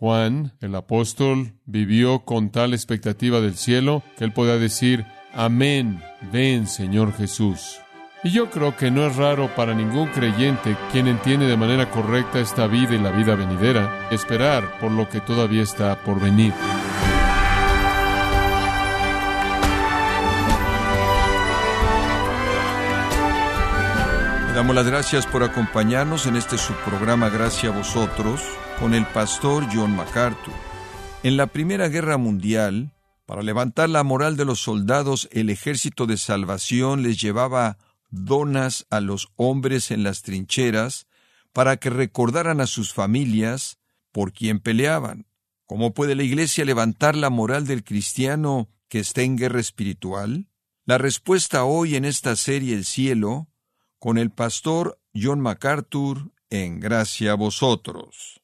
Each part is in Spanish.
Juan, el apóstol, vivió con tal expectativa del cielo que él podía decir, Amén, ven Señor Jesús. Y yo creo que no es raro para ningún creyente quien entiende de manera correcta esta vida y la vida venidera, esperar por lo que todavía está por venir. Damos las gracias por acompañarnos en este subprograma Gracia a vosotros con el pastor John MacArthur. En la Primera Guerra Mundial, para levantar la moral de los soldados, el ejército de salvación les llevaba donas a los hombres en las trincheras para que recordaran a sus familias por quien peleaban. ¿Cómo puede la Iglesia levantar la moral del cristiano que está en guerra espiritual? La respuesta hoy en esta serie El cielo con el pastor John MacArthur en Gracia a vosotros.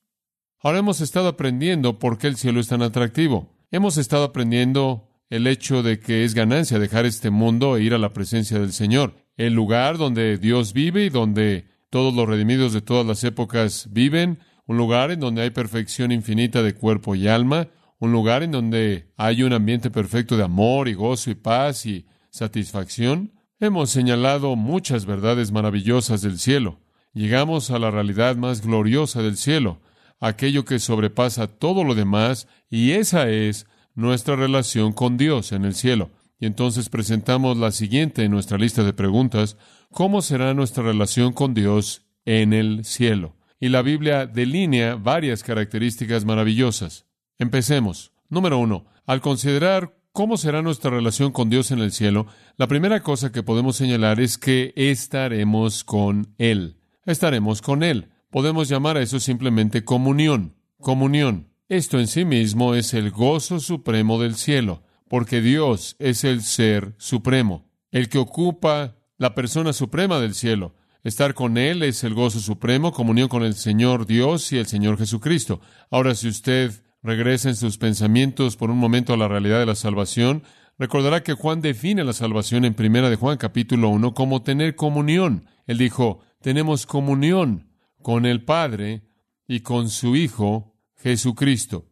Ahora hemos estado aprendiendo por qué el cielo es tan atractivo. Hemos estado aprendiendo el hecho de que es ganancia dejar este mundo e ir a la presencia del Señor, el lugar donde Dios vive y donde todos los redimidos de todas las épocas viven, un lugar en donde hay perfección infinita de cuerpo y alma, un lugar en donde hay un ambiente perfecto de amor y gozo y paz y satisfacción. Hemos señalado muchas verdades maravillosas del cielo. Llegamos a la realidad más gloriosa del cielo, aquello que sobrepasa todo lo demás, y esa es nuestra relación con Dios en el cielo. Y entonces presentamos la siguiente en nuestra lista de preguntas, ¿cómo será nuestra relación con Dios en el cielo? Y la Biblia delinea varias características maravillosas. Empecemos. Número uno, al considerar ¿Cómo será nuestra relación con Dios en el cielo? La primera cosa que podemos señalar es que estaremos con Él. Estaremos con Él. Podemos llamar a eso simplemente comunión. Comunión. Esto en sí mismo es el gozo supremo del cielo, porque Dios es el ser supremo, el que ocupa la persona suprema del cielo. Estar con Él es el gozo supremo, comunión con el Señor Dios y el Señor Jesucristo. Ahora, si usted regresa en sus pensamientos por un momento a la realidad de la salvación, recordará que Juan define la salvación en primera de Juan capítulo 1 como tener comunión. Él dijo, tenemos comunión con el Padre y con su Hijo Jesucristo.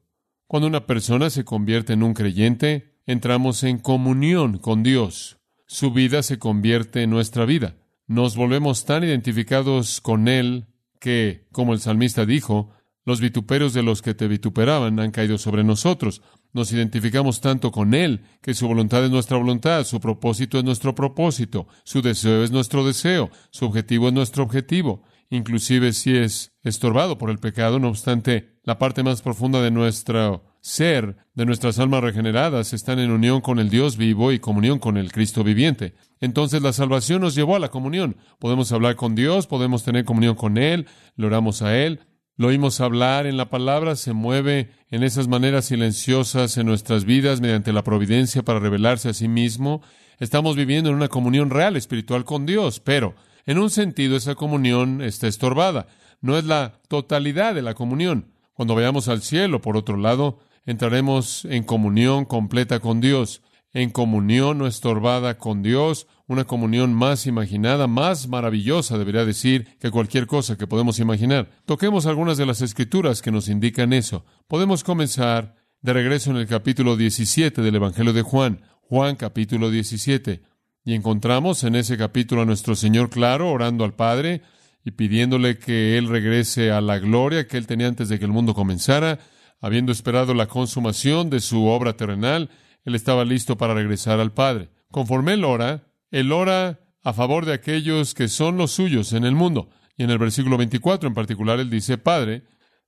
Cuando una persona se convierte en un creyente, entramos en comunión con Dios. Su vida se convierte en nuestra vida. Nos volvemos tan identificados con Él que, como el salmista dijo, los vituperios de los que te vituperaban han caído sobre nosotros. Nos identificamos tanto con Él que su voluntad es nuestra voluntad, su propósito es nuestro propósito, su deseo es nuestro deseo, su objetivo es nuestro objetivo, inclusive si es estorbado por el pecado, no obstante, la parte más profunda de nuestro ser, de nuestras almas regeneradas, están en unión con el Dios vivo y comunión con el Cristo viviente. Entonces la salvación nos llevó a la comunión. Podemos hablar con Dios, podemos tener comunión con Él, le oramos a Él, lo oímos hablar en la palabra, se mueve en esas maneras silenciosas en nuestras vidas mediante la providencia para revelarse a sí mismo. Estamos viviendo en una comunión real espiritual con Dios, pero en un sentido esa comunión está estorbada. No es la totalidad de la comunión. Cuando vayamos al cielo, por otro lado, entraremos en comunión completa con Dios, en comunión no estorbada con Dios, una comunión más imaginada, más maravillosa, debería decir, que cualquier cosa que podemos imaginar. Toquemos algunas de las escrituras que nos indican eso. Podemos comenzar de regreso en el capítulo 17 del Evangelio de Juan, Juan capítulo 17, y encontramos en ese capítulo a nuestro Señor claro orando al Padre y pidiéndole que Él regrese a la gloria que Él tenía antes de que el mundo comenzara, habiendo esperado la consumación de su obra terrenal, Él estaba listo para regresar al Padre. Conforme Él ora, él ora a favor de aquellos que son los suyos en el mundo. Y en el versículo 24 en particular, él dice, Padre,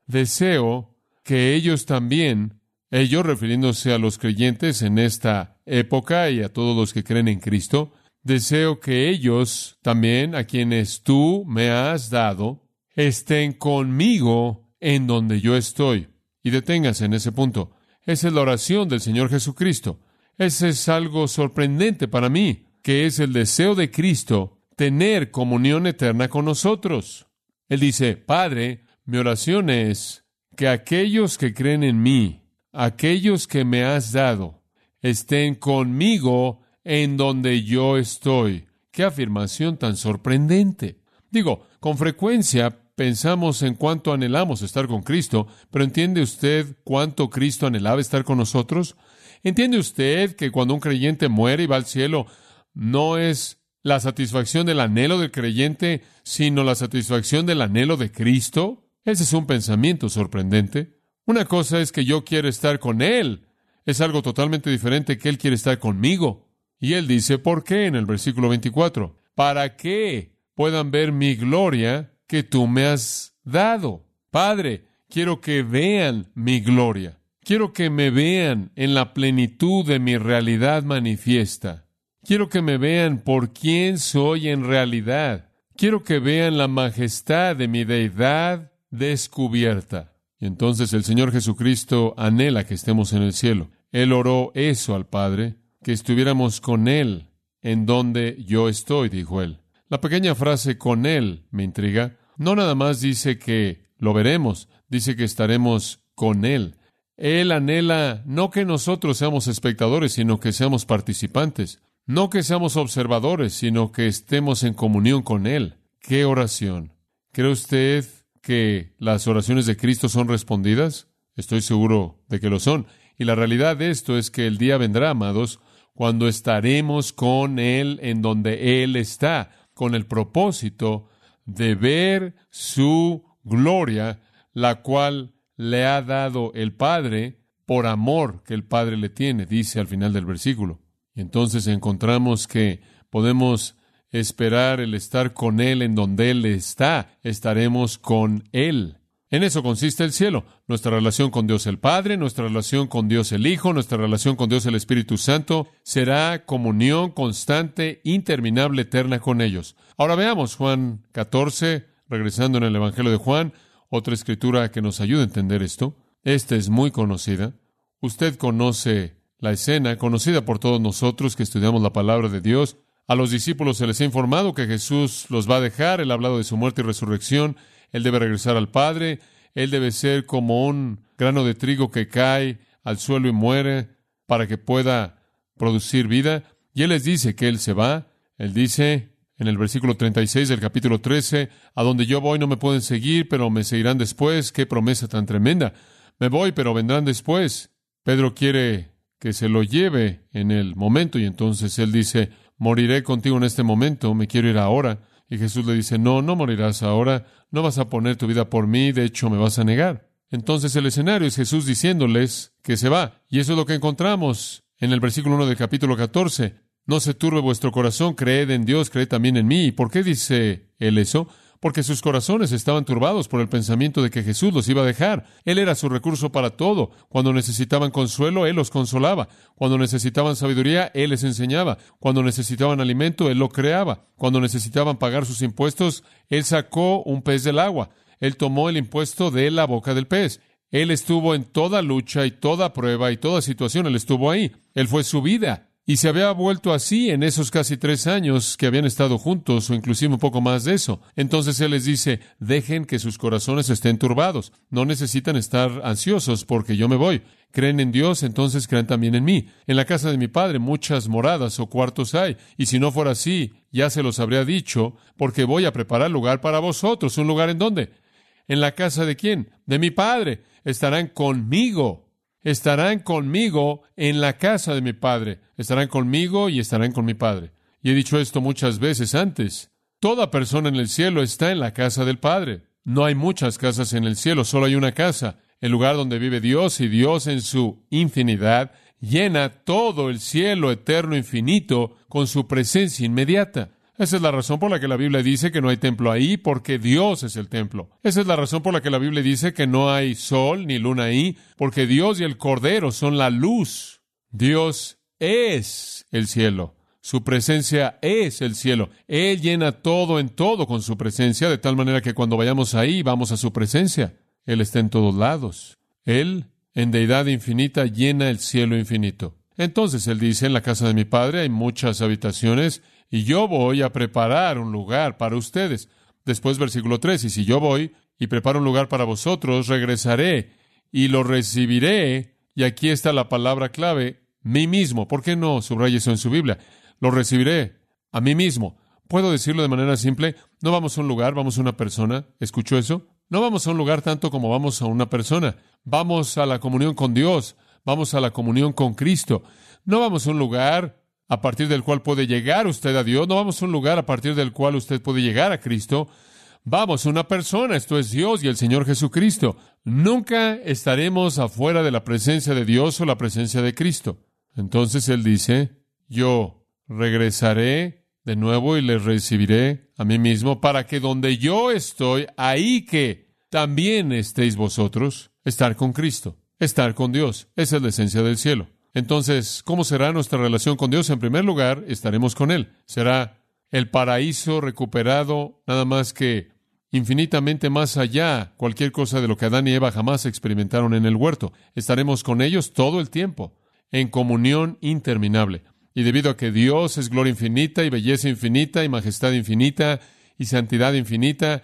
deseo que ellos también, ellos refiriéndose a los creyentes en esta época y a todos los que creen en Cristo, deseo que ellos también, a quienes tú me has dado, estén conmigo en donde yo estoy. Y deténgase en ese punto. Esa es la oración del Señor Jesucristo. Ese es algo sorprendente para mí que es el deseo de Cristo tener comunión eterna con nosotros. Él dice, Padre, mi oración es que aquellos que creen en mí, aquellos que me has dado, estén conmigo en donde yo estoy. Qué afirmación tan sorprendente. Digo, con frecuencia pensamos en cuánto anhelamos estar con Cristo, pero ¿entiende usted cuánto Cristo anhelaba estar con nosotros? ¿Entiende usted que cuando un creyente muere y va al cielo, no es la satisfacción del anhelo del creyente, sino la satisfacción del anhelo de Cristo? Ese es un pensamiento sorprendente. Una cosa es que yo quiero estar con Él. Es algo totalmente diferente que Él quiere estar conmigo. Y Él dice, ¿por qué? En el versículo 24. Para que puedan ver mi gloria que tú me has dado. Padre, quiero que vean mi gloria. Quiero que me vean en la plenitud de mi realidad manifiesta. Quiero que me vean por quién soy en realidad. Quiero que vean la majestad de mi deidad descubierta. Y entonces el Señor Jesucristo anhela que estemos en el cielo. Él oró eso al Padre, que estuviéramos con Él en donde yo estoy, dijo Él. La pequeña frase con Él me intriga. No nada más dice que lo veremos, dice que estaremos con Él. Él anhela no que nosotros seamos espectadores, sino que seamos participantes. No que seamos observadores, sino que estemos en comunión con Él. ¡Qué oración! ¿Cree usted que las oraciones de Cristo son respondidas? Estoy seguro de que lo son. Y la realidad de esto es que el día vendrá, amados, cuando estaremos con Él en donde Él está, con el propósito de ver su gloria, la cual le ha dado el Padre por amor que el Padre le tiene, dice al final del versículo. Y entonces encontramos que podemos esperar el estar con Él en donde Él está, estaremos con Él. En eso consiste el cielo, nuestra relación con Dios el Padre, nuestra relación con Dios el Hijo, nuestra relación con Dios el Espíritu Santo, será comunión constante, interminable, eterna con ellos. Ahora veamos Juan 14, regresando en el Evangelio de Juan, otra escritura que nos ayuda a entender esto. Esta es muy conocida. Usted conoce la escena, conocida por todos nosotros que estudiamos la palabra de Dios. A los discípulos se les ha informado que Jesús los va a dejar. Él ha hablado de su muerte y resurrección. Él debe regresar al Padre. Él debe ser como un grano de trigo que cae al suelo y muere para que pueda producir vida. Y Él les dice que Él se va. Él dice, en el versículo 36 del capítulo 13, a donde yo voy no me pueden seguir, pero me seguirán después. Qué promesa tan tremenda. Me voy, pero vendrán después. Pedro quiere que se lo lleve en el momento y entonces él dice, moriré contigo en este momento, me quiero ir ahora. Y Jesús le dice, no, no morirás ahora, no vas a poner tu vida por mí, de hecho me vas a negar. Entonces el escenario es Jesús diciéndoles que se va. Y eso es lo que encontramos en el versículo 1 del capítulo 14. No se turbe vuestro corazón, creed en Dios, creed también en mí. ¿Y por qué dice él eso? Porque sus corazones estaban turbados por el pensamiento de que Jesús los iba a dejar. Él era su recurso para todo. Cuando necesitaban consuelo, Él los consolaba. Cuando necesitaban sabiduría, Él les enseñaba. Cuando necesitaban alimento, Él lo creaba. Cuando necesitaban pagar sus impuestos, Él sacó un pez del agua. Él tomó el impuesto de la boca del pez. Él estuvo en toda lucha y toda prueba y toda situación. Él estuvo ahí. Él fue su vida. Y se había vuelto así en esos casi tres años que habían estado juntos, o inclusive un poco más de eso. Entonces Él les dice, dejen que sus corazones estén turbados. No necesitan estar ansiosos porque yo me voy. Creen en Dios, entonces crean también en mí. En la casa de mi Padre muchas moradas o cuartos hay, y si no fuera así, ya se los habría dicho, porque voy a preparar lugar para vosotros. ¿Un lugar en dónde? ¿En la casa de quién? De mi Padre. Estarán conmigo estarán conmigo en la casa de mi Padre. Estarán conmigo y estarán con mi Padre. Y he dicho esto muchas veces antes. Toda persona en el cielo está en la casa del Padre. No hay muchas casas en el cielo, solo hay una casa, el lugar donde vive Dios y Dios en su infinidad llena todo el cielo eterno infinito con su presencia inmediata. Esa es la razón por la que la Biblia dice que no hay templo ahí, porque Dios es el templo. Esa es la razón por la que la Biblia dice que no hay sol ni luna ahí, porque Dios y el Cordero son la luz. Dios es el cielo. Su presencia es el cielo. Él llena todo en todo con su presencia, de tal manera que cuando vayamos ahí vamos a su presencia. Él está en todos lados. Él, en deidad infinita, llena el cielo infinito. Entonces él dice, en la casa de mi padre hay muchas habitaciones, y yo voy a preparar un lugar para ustedes. Después versículo 3, y si yo voy y preparo un lugar para vosotros, regresaré y lo recibiré, y aquí está la palabra clave, mí mismo. ¿Por qué no subraya eso en su Biblia? Lo recibiré a mí mismo, Puedo decirlo de manera simple, no vamos a un lugar, vamos a una persona. ¿Escuchó eso? No vamos a un lugar tanto como vamos a una persona. Vamos a la comunión con Dios, vamos a la comunión con Cristo. No vamos a un lugar a partir del cual puede llegar usted a Dios, no vamos a un lugar a partir del cual usted puede llegar a Cristo. Vamos a una persona, esto es Dios y el Señor Jesucristo. Nunca estaremos afuera de la presencia de Dios o la presencia de Cristo. Entonces Él dice, yo regresaré de nuevo y les recibiré a mí mismo para que donde yo estoy, ahí que también estéis vosotros, estar con Cristo, estar con Dios. Esa es la esencia del cielo. Entonces, ¿cómo será nuestra relación con Dios? En primer lugar, estaremos con Él. Será el paraíso recuperado, nada más que infinitamente más allá cualquier cosa de lo que Adán y Eva jamás experimentaron en el huerto. Estaremos con ellos todo el tiempo, en comunión interminable. Y debido a que Dios es gloria infinita y belleza infinita y majestad infinita y santidad infinita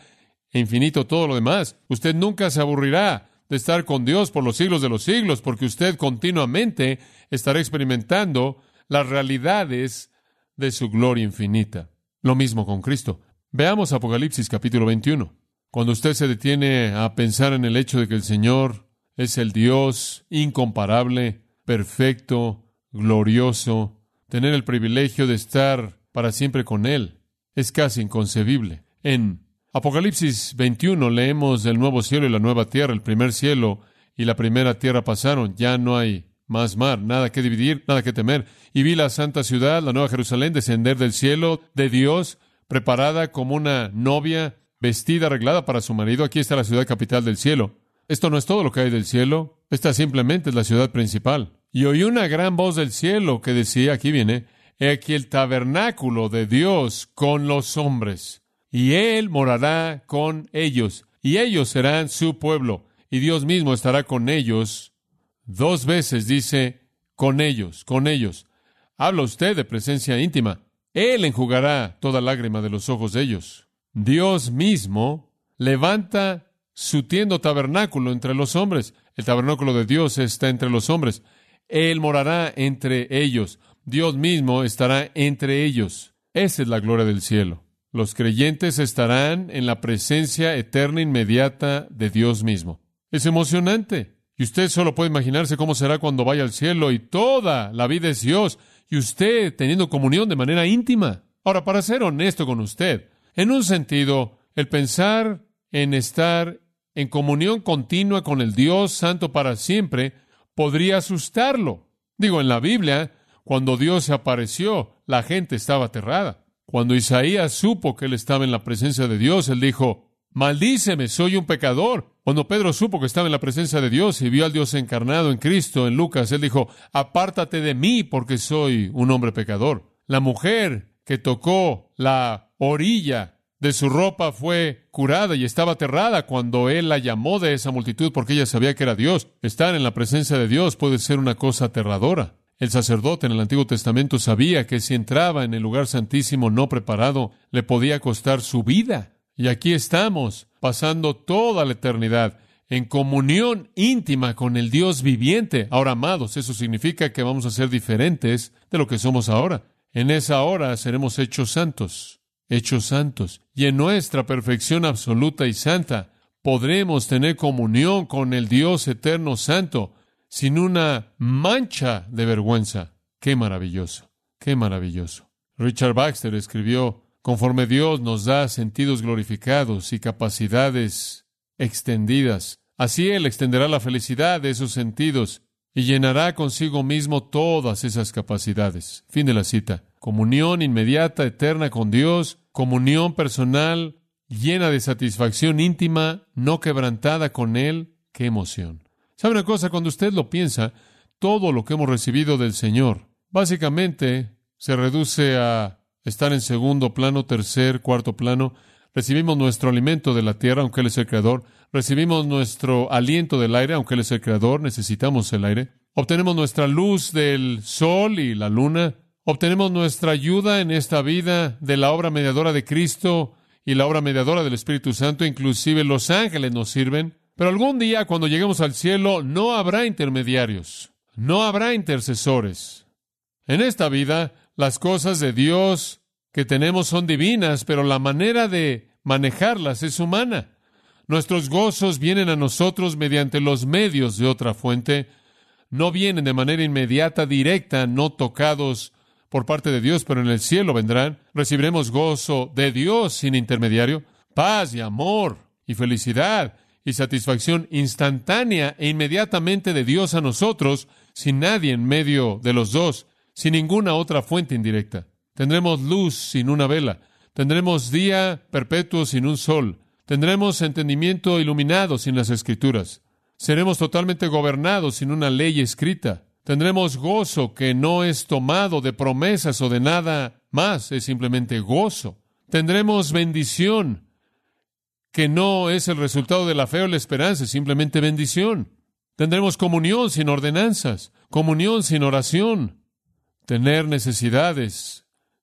e infinito todo lo demás, usted nunca se aburrirá de estar con Dios por los siglos de los siglos, porque usted continuamente estará experimentando las realidades de su gloria infinita. Lo mismo con Cristo. Veamos Apocalipsis capítulo 21. Cuando usted se detiene a pensar en el hecho de que el Señor es el Dios incomparable, perfecto, glorioso, tener el privilegio de estar para siempre con Él, es casi inconcebible. En Apocalipsis 21 leemos del nuevo cielo y la nueva tierra. El primer cielo y la primera tierra pasaron. Ya no hay más mar, nada que dividir, nada que temer. Y vi la santa ciudad, la nueva Jerusalén, descender del cielo de Dios, preparada como una novia, vestida, arreglada para su marido. Aquí está la ciudad capital del cielo. Esto no es todo lo que hay del cielo. Esta simplemente es la ciudad principal. Y oí una gran voz del cielo que decía, aquí viene, aquí el tabernáculo de Dios con los hombres y Él morará con ellos, y ellos serán su pueblo, y Dios mismo estará con ellos. Dos veces dice, con ellos, con ellos. Habla usted de presencia íntima. Él enjugará toda lágrima de los ojos de ellos. Dios mismo levanta su tiendo tabernáculo entre los hombres. El tabernáculo de Dios está entre los hombres. Él morará entre ellos. Dios mismo estará entre ellos. Esa es la gloria del cielo. Los creyentes estarán en la presencia eterna inmediata de Dios mismo. Es emocionante. Y usted solo puede imaginarse cómo será cuando vaya al cielo y toda la vida es Dios y usted teniendo comunión de manera íntima. Ahora, para ser honesto con usted, en un sentido, el pensar en estar en comunión continua con el Dios Santo para siempre podría asustarlo. Digo, en la Biblia, cuando Dios se apareció, la gente estaba aterrada. Cuando Isaías supo que él estaba en la presencia de Dios, él dijo, Maldíceme, soy un pecador. Cuando Pedro supo que estaba en la presencia de Dios y vio al Dios encarnado en Cristo, en Lucas, él dijo, Apártate de mí porque soy un hombre pecador. La mujer que tocó la orilla de su ropa fue curada y estaba aterrada cuando él la llamó de esa multitud porque ella sabía que era Dios. Estar en la presencia de Dios puede ser una cosa aterradora. El sacerdote en el Antiguo Testamento sabía que si entraba en el lugar santísimo no preparado, le podía costar su vida. Y aquí estamos, pasando toda la eternidad en comunión íntima con el Dios viviente. Ahora, amados, eso significa que vamos a ser diferentes de lo que somos ahora. En esa hora seremos hechos santos, hechos santos. Y en nuestra perfección absoluta y santa podremos tener comunión con el Dios eterno santo sin una mancha de vergüenza. Qué maravilloso, qué maravilloso. Richard Baxter escribió, conforme Dios nos da sentidos glorificados y capacidades extendidas, así Él extenderá la felicidad de esos sentidos y llenará consigo mismo todas esas capacidades. Fin de la cita. Comunión inmediata, eterna con Dios, comunión personal, llena de satisfacción íntima, no quebrantada con Él. ¡Qué emoción! ¿Sabe una cosa? Cuando usted lo piensa, todo lo que hemos recibido del Señor, básicamente se reduce a estar en segundo plano, tercer, cuarto plano. Recibimos nuestro alimento de la tierra, aunque Él es el creador. Recibimos nuestro aliento del aire, aunque Él es el creador. Necesitamos el aire. Obtenemos nuestra luz del sol y la luna. Obtenemos nuestra ayuda en esta vida de la obra mediadora de Cristo y la obra mediadora del Espíritu Santo. Inclusive los ángeles nos sirven. Pero algún día, cuando lleguemos al cielo, no habrá intermediarios, no habrá intercesores. En esta vida, las cosas de Dios que tenemos son divinas, pero la manera de manejarlas es humana. Nuestros gozos vienen a nosotros mediante los medios de otra fuente, no vienen de manera inmediata, directa, no tocados por parte de Dios, pero en el cielo vendrán. Recibiremos gozo de Dios sin intermediario, paz y amor y felicidad y satisfacción instantánea e inmediatamente de Dios a nosotros, sin nadie en medio de los dos, sin ninguna otra fuente indirecta. Tendremos luz sin una vela, tendremos día perpetuo sin un sol, tendremos entendimiento iluminado sin las escrituras, seremos totalmente gobernados sin una ley escrita, tendremos gozo que no es tomado de promesas o de nada más, es simplemente gozo. Tendremos bendición que no es el resultado de la fe o la esperanza, es simplemente bendición. Tendremos comunión sin ordenanzas, comunión sin oración, tener necesidades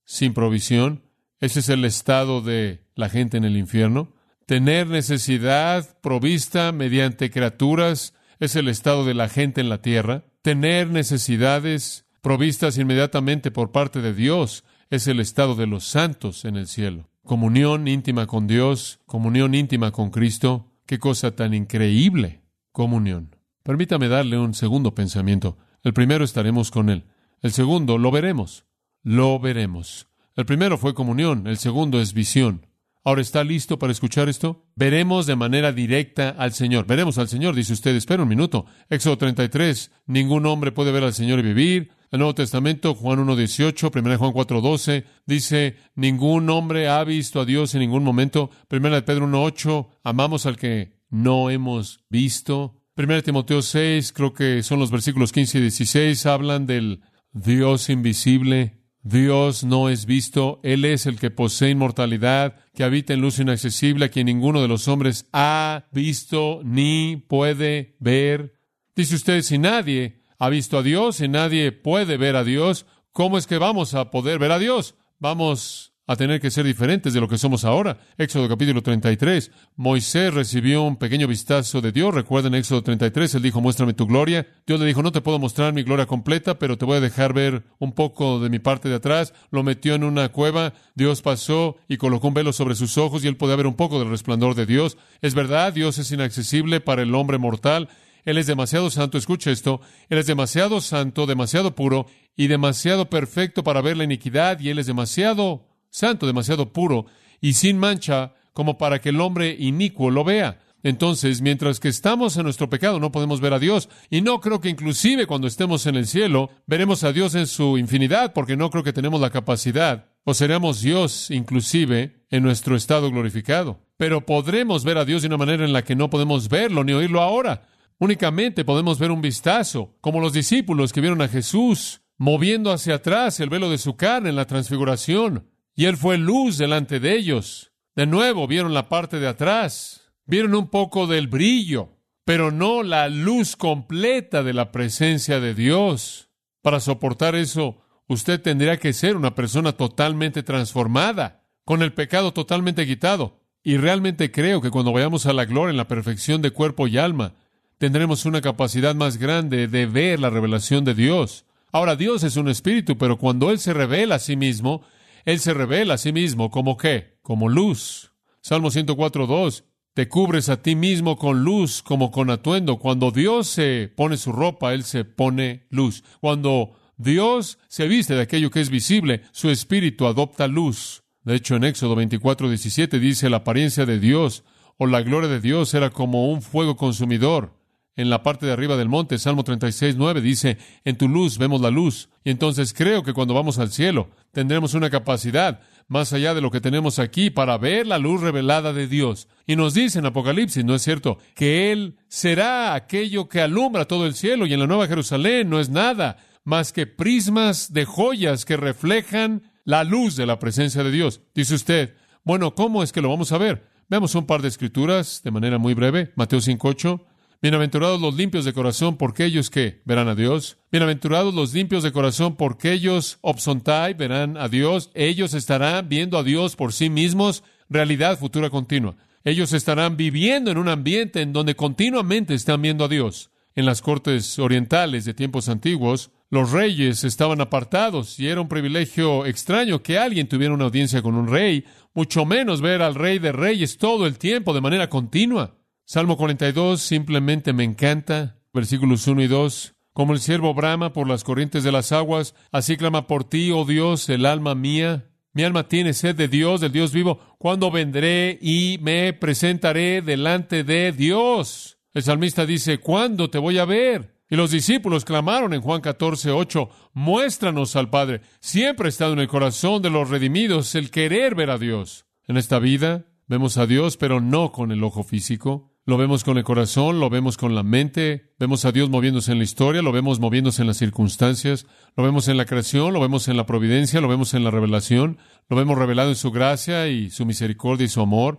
sin provisión. Ese es el estado de la gente en el infierno. Tener necesidad provista mediante criaturas es el estado de la gente en la tierra. Tener necesidades provistas inmediatamente por parte de Dios es el estado de los santos en el cielo comunión íntima con Dios, comunión íntima con Cristo. Qué cosa tan increíble, comunión. Permítame darle un segundo pensamiento. El primero estaremos con Él. El segundo lo veremos. Lo veremos. El primero fue comunión, el segundo es visión. Ahora está listo para escuchar esto. Veremos de manera directa al Señor. Veremos al Señor, dice usted. Espera un minuto. Éxodo 33. Ningún hombre puede ver al Señor y vivir. El Nuevo Testamento, Juan 1.18, 1 Juan 4.12, dice, ningún hombre ha visto a Dios en ningún momento. 1 de Pedro 1.8, amamos al que no hemos visto. 1 Timoteo 6, creo que son los versículos 15 y 16, hablan del Dios invisible. Dios no es visto, Él es el que posee inmortalidad, que habita en luz inaccesible, a quien ninguno de los hombres ha visto ni puede ver. Dice usted, si nadie ha visto a Dios y nadie puede ver a Dios, ¿cómo es que vamos a poder ver a Dios? Vamos a tener que ser diferentes de lo que somos ahora. Éxodo capítulo 33. Moisés recibió un pequeño vistazo de Dios. Recuerden Éxodo 33, él dijo, muéstrame tu gloria. Dios le dijo, no te puedo mostrar mi gloria completa, pero te voy a dejar ver un poco de mi parte de atrás. Lo metió en una cueva. Dios pasó y colocó un velo sobre sus ojos y él podía ver un poco del resplandor de Dios. Es verdad, Dios es inaccesible para el hombre mortal. Él es demasiado santo, escucha esto, Él es demasiado santo, demasiado puro y demasiado perfecto para ver la iniquidad, y Él es demasiado santo, demasiado puro y sin mancha como para que el hombre inicuo lo vea. Entonces, mientras que estamos en nuestro pecado, no podemos ver a Dios. Y no creo que inclusive cuando estemos en el cielo, veremos a Dios en su infinidad, porque no creo que tenemos la capacidad, o seremos Dios inclusive en nuestro estado glorificado. Pero podremos ver a Dios de una manera en la que no podemos verlo ni oírlo ahora. Únicamente podemos ver un vistazo, como los discípulos que vieron a Jesús moviendo hacia atrás el velo de su carne en la transfiguración, y Él fue luz delante de ellos. De nuevo vieron la parte de atrás, vieron un poco del brillo, pero no la luz completa de la presencia de Dios. Para soportar eso, usted tendría que ser una persona totalmente transformada, con el pecado totalmente quitado. Y realmente creo que cuando vayamos a la gloria en la perfección de cuerpo y alma, tendremos una capacidad más grande de ver la revelación de Dios. Ahora, Dios es un espíritu, pero cuando Él se revela a sí mismo, Él se revela a sí mismo como qué? Como luz. Salmo 104.2. Te cubres a ti mismo con luz como con atuendo. Cuando Dios se pone su ropa, Él se pone luz. Cuando Dios se viste de aquello que es visible, su espíritu adopta luz. De hecho, en Éxodo 24.17 dice la apariencia de Dios o la gloria de Dios era como un fuego consumidor en la parte de arriba del monte, Salmo 36, 9, dice, en tu luz vemos la luz. Y entonces creo que cuando vamos al cielo tendremos una capacidad más allá de lo que tenemos aquí para ver la luz revelada de Dios. Y nos dice en Apocalipsis, ¿no es cierto?, que Él será aquello que alumbra todo el cielo y en la Nueva Jerusalén no es nada más que prismas de joyas que reflejan la luz de la presencia de Dios. Dice usted, bueno, ¿cómo es que lo vamos a ver? Veamos un par de escrituras de manera muy breve. Mateo 5.8. Bienaventurados los limpios de corazón, porque ellos que verán a Dios. Bienaventurados los limpios de corazón, porque ellos obsontai verán a Dios. Ellos estarán viendo a Dios por sí mismos, realidad futura continua. Ellos estarán viviendo en un ambiente en donde continuamente están viendo a Dios. En las cortes orientales de tiempos antiguos, Los reyes estaban apartados y era un privilegio extraño que alguien tuviera una audiencia con un rey, mucho menos ver al rey de reyes todo el tiempo de manera continua. Salmo 42 simplemente me encanta. Versículos 1 y 2. Como el siervo brama por las corrientes de las aguas, así clama por ti, oh Dios, el alma mía. Mi alma tiene sed de Dios, del Dios vivo. ¿Cuándo vendré y me presentaré delante de Dios? El salmista dice, ¿cuándo te voy a ver? Y los discípulos clamaron en Juan 14, 8, muéstranos al Padre. Siempre ha estado en el corazón de los redimidos el querer ver a Dios. En esta vida vemos a Dios, pero no con el ojo físico. Lo vemos con el corazón, lo vemos con la mente, vemos a Dios moviéndose en la historia, lo vemos moviéndose en las circunstancias, lo vemos en la creación, lo vemos en la providencia, lo vemos en la revelación, lo vemos revelado en su gracia y su misericordia y su amor,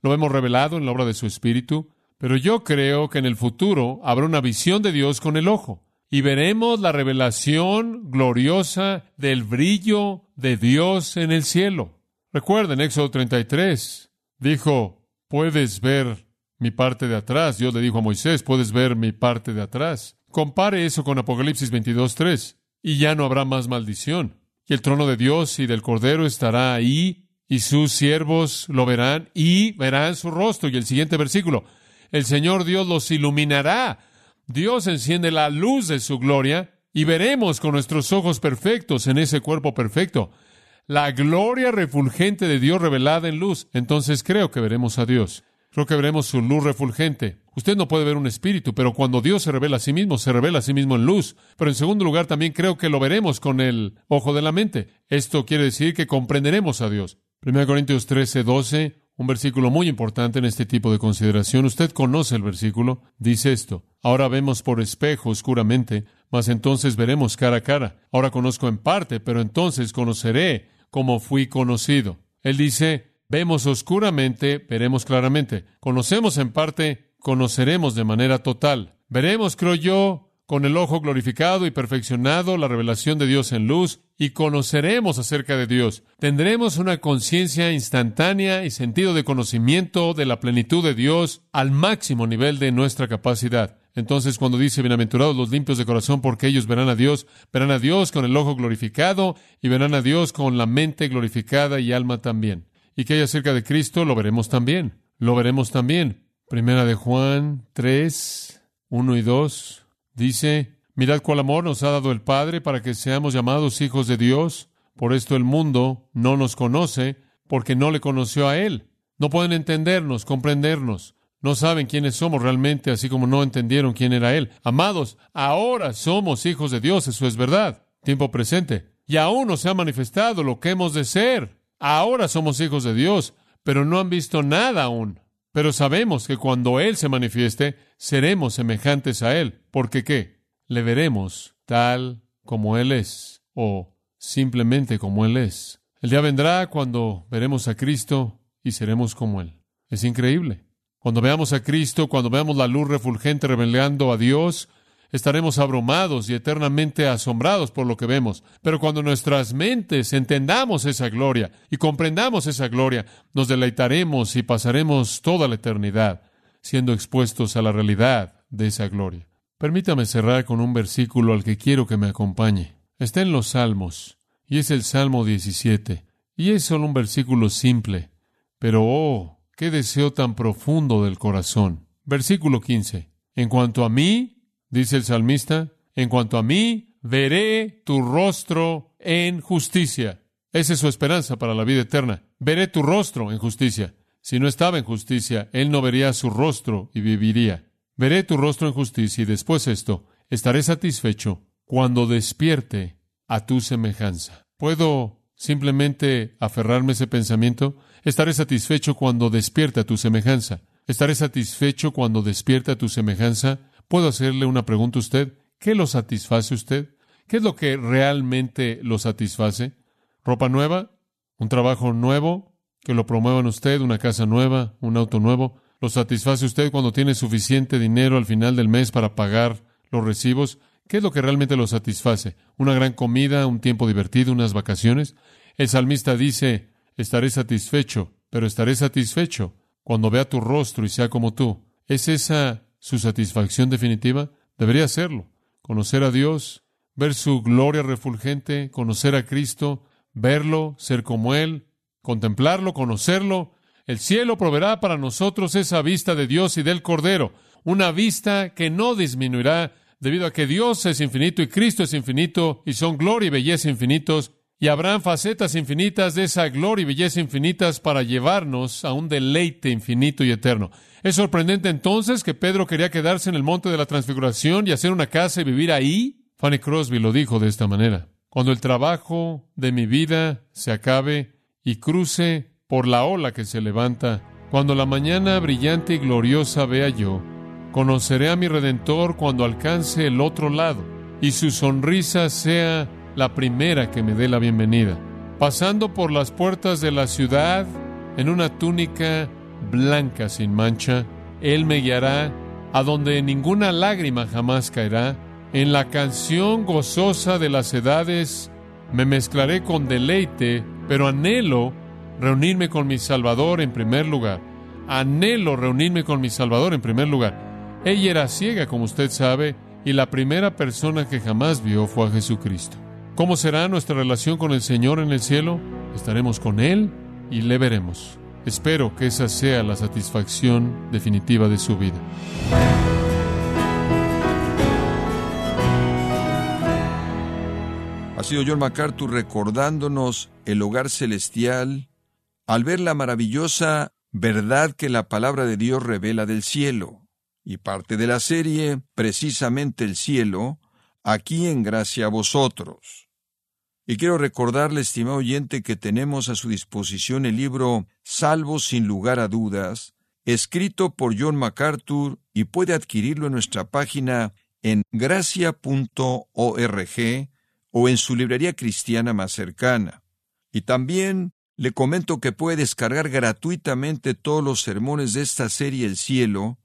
lo vemos revelado en la obra de su Espíritu. Pero yo creo que en el futuro habrá una visión de Dios con el ojo y veremos la revelación gloriosa del brillo de Dios en el cielo. Recuerden, Éxodo 33 dijo, puedes ver mi parte de atrás. Dios le dijo a Moisés, puedes ver mi parte de atrás. Compare eso con Apocalipsis 22.3 y ya no habrá más maldición. Y el trono de Dios y del Cordero estará ahí y sus siervos lo verán y verán su rostro. Y el siguiente versículo, el Señor Dios los iluminará. Dios enciende la luz de su gloria y veremos con nuestros ojos perfectos en ese cuerpo perfecto la gloria refulgente de Dios revelada en luz. Entonces creo que veremos a Dios. Creo que veremos su luz refulgente. Usted no puede ver un espíritu, pero cuando Dios se revela a sí mismo, se revela a sí mismo en luz. Pero en segundo lugar, también creo que lo veremos con el ojo de la mente. Esto quiere decir que comprenderemos a Dios. 1 Corintios 13, 12 un versículo muy importante en este tipo de consideración. Usted conoce el versículo. Dice esto. Ahora vemos por espejo oscuramente, mas entonces veremos cara a cara. Ahora conozco en parte, pero entonces conoceré como fui conocido. Él dice, vemos oscuramente, veremos claramente. Conocemos en parte, conoceremos de manera total. Veremos, creo yo, con el ojo glorificado y perfeccionado la revelación de Dios en luz y conoceremos acerca de Dios. Tendremos una conciencia instantánea y sentido de conocimiento de la plenitud de Dios al máximo nivel de nuestra capacidad. Entonces, cuando dice bienaventurados los limpios de corazón, porque ellos verán a Dios, verán a Dios con el ojo glorificado y verán a Dios con la mente glorificada y alma también. Y que hay acerca de Cristo, lo veremos también. Lo veremos también. Primera de Juan 3, 1 y 2. Dice, mirad cuál amor nos ha dado el Padre para que seamos llamados hijos de Dios. Por esto el mundo no nos conoce porque no le conoció a Él. No pueden entendernos, comprendernos. No saben quiénes somos realmente, así como no entendieron quién era Él. Amados, ahora somos hijos de Dios, eso es verdad. Tiempo presente. Y aún no se ha manifestado lo que hemos de ser. Ahora somos hijos de Dios, pero no han visto nada aún. Pero sabemos que cuando Él se manifieste, seremos semejantes a Él. Porque qué? Le veremos tal como Él es, o simplemente como Él es. El día vendrá cuando veremos a Cristo y seremos como Él. Es increíble. Cuando veamos a Cristo, cuando veamos la luz refulgente revelando a Dios, estaremos abrumados y eternamente asombrados por lo que vemos. Pero cuando nuestras mentes entendamos esa gloria y comprendamos esa gloria, nos deleitaremos y pasaremos toda la eternidad siendo expuestos a la realidad de esa gloria. Permítame cerrar con un versículo al que quiero que me acompañe. Está en los Salmos, y es el Salmo 17, y es solo un versículo simple, pero oh, qué deseo tan profundo del corazón. Versículo 15. En cuanto a mí, Dice el salmista, en cuanto a mí, veré tu rostro en justicia. Esa es su esperanza para la vida eterna. Veré tu rostro en justicia. Si no estaba en justicia, él no vería su rostro y viviría. Veré tu rostro en justicia y después esto, estaré satisfecho cuando despierte a tu semejanza. ¿Puedo simplemente aferrarme a ese pensamiento? Estaré satisfecho cuando despierte a tu semejanza. Estaré satisfecho cuando despierte a tu semejanza ¿Puedo hacerle una pregunta a usted? ¿Qué lo satisface usted? ¿Qué es lo que realmente lo satisface? ¿Ropa nueva? ¿Un trabajo nuevo? ¿Que lo promuevan usted? ¿Una casa nueva? ¿Un auto nuevo? ¿Lo satisface usted cuando tiene suficiente dinero al final del mes para pagar los recibos? ¿Qué es lo que realmente lo satisface? ¿Una gran comida? ¿Un tiempo divertido? ¿Unas vacaciones? El salmista dice, estaré satisfecho, pero estaré satisfecho cuando vea tu rostro y sea como tú. ¿Es esa su satisfacción definitiva? Debería serlo. Conocer a Dios, ver su gloria refulgente, conocer a Cristo, verlo, ser como Él, contemplarlo, conocerlo. El cielo proveerá para nosotros esa vista de Dios y del Cordero, una vista que no disminuirá debido a que Dios es infinito y Cristo es infinito y son gloria y belleza infinitos, y habrán facetas infinitas de esa gloria y belleza infinitas para llevarnos a un deleite infinito y eterno. Es sorprendente entonces que Pedro quería quedarse en el monte de la transfiguración y hacer una casa y vivir ahí. Fanny Crosby lo dijo de esta manera. Cuando el trabajo de mi vida se acabe y cruce por la ola que se levanta, cuando la mañana brillante y gloriosa vea yo, conoceré a mi Redentor cuando alcance el otro lado y su sonrisa sea la primera que me dé la bienvenida. Pasando por las puertas de la ciudad en una túnica blanca sin mancha, Él me guiará a donde ninguna lágrima jamás caerá. En la canción gozosa de las edades me mezclaré con deleite, pero anhelo reunirme con mi Salvador en primer lugar. Anhelo reunirme con mi Salvador en primer lugar. Ella era ciega, como usted sabe, y la primera persona que jamás vio fue a Jesucristo. ¿Cómo será nuestra relación con el Señor en el cielo? Estaremos con Él y le veremos. Espero que esa sea la satisfacción definitiva de su vida. Ha sido John MacArthur recordándonos el hogar celestial al ver la maravillosa verdad que la palabra de Dios revela del cielo. Y parte de la serie, precisamente el cielo, aquí en gracia a vosotros. Y quiero recordarle, estimado oyente, que tenemos a su disposición el libro Salvo sin lugar a dudas, escrito por John MacArthur y puede adquirirlo en nuestra página en gracia.org o en su librería cristiana más cercana. Y también le comento que puede descargar gratuitamente todos los sermones de esta serie El Cielo,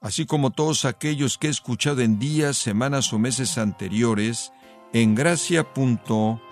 así como todos aquellos que he escuchado en días, semanas o meses anteriores en gracia.org.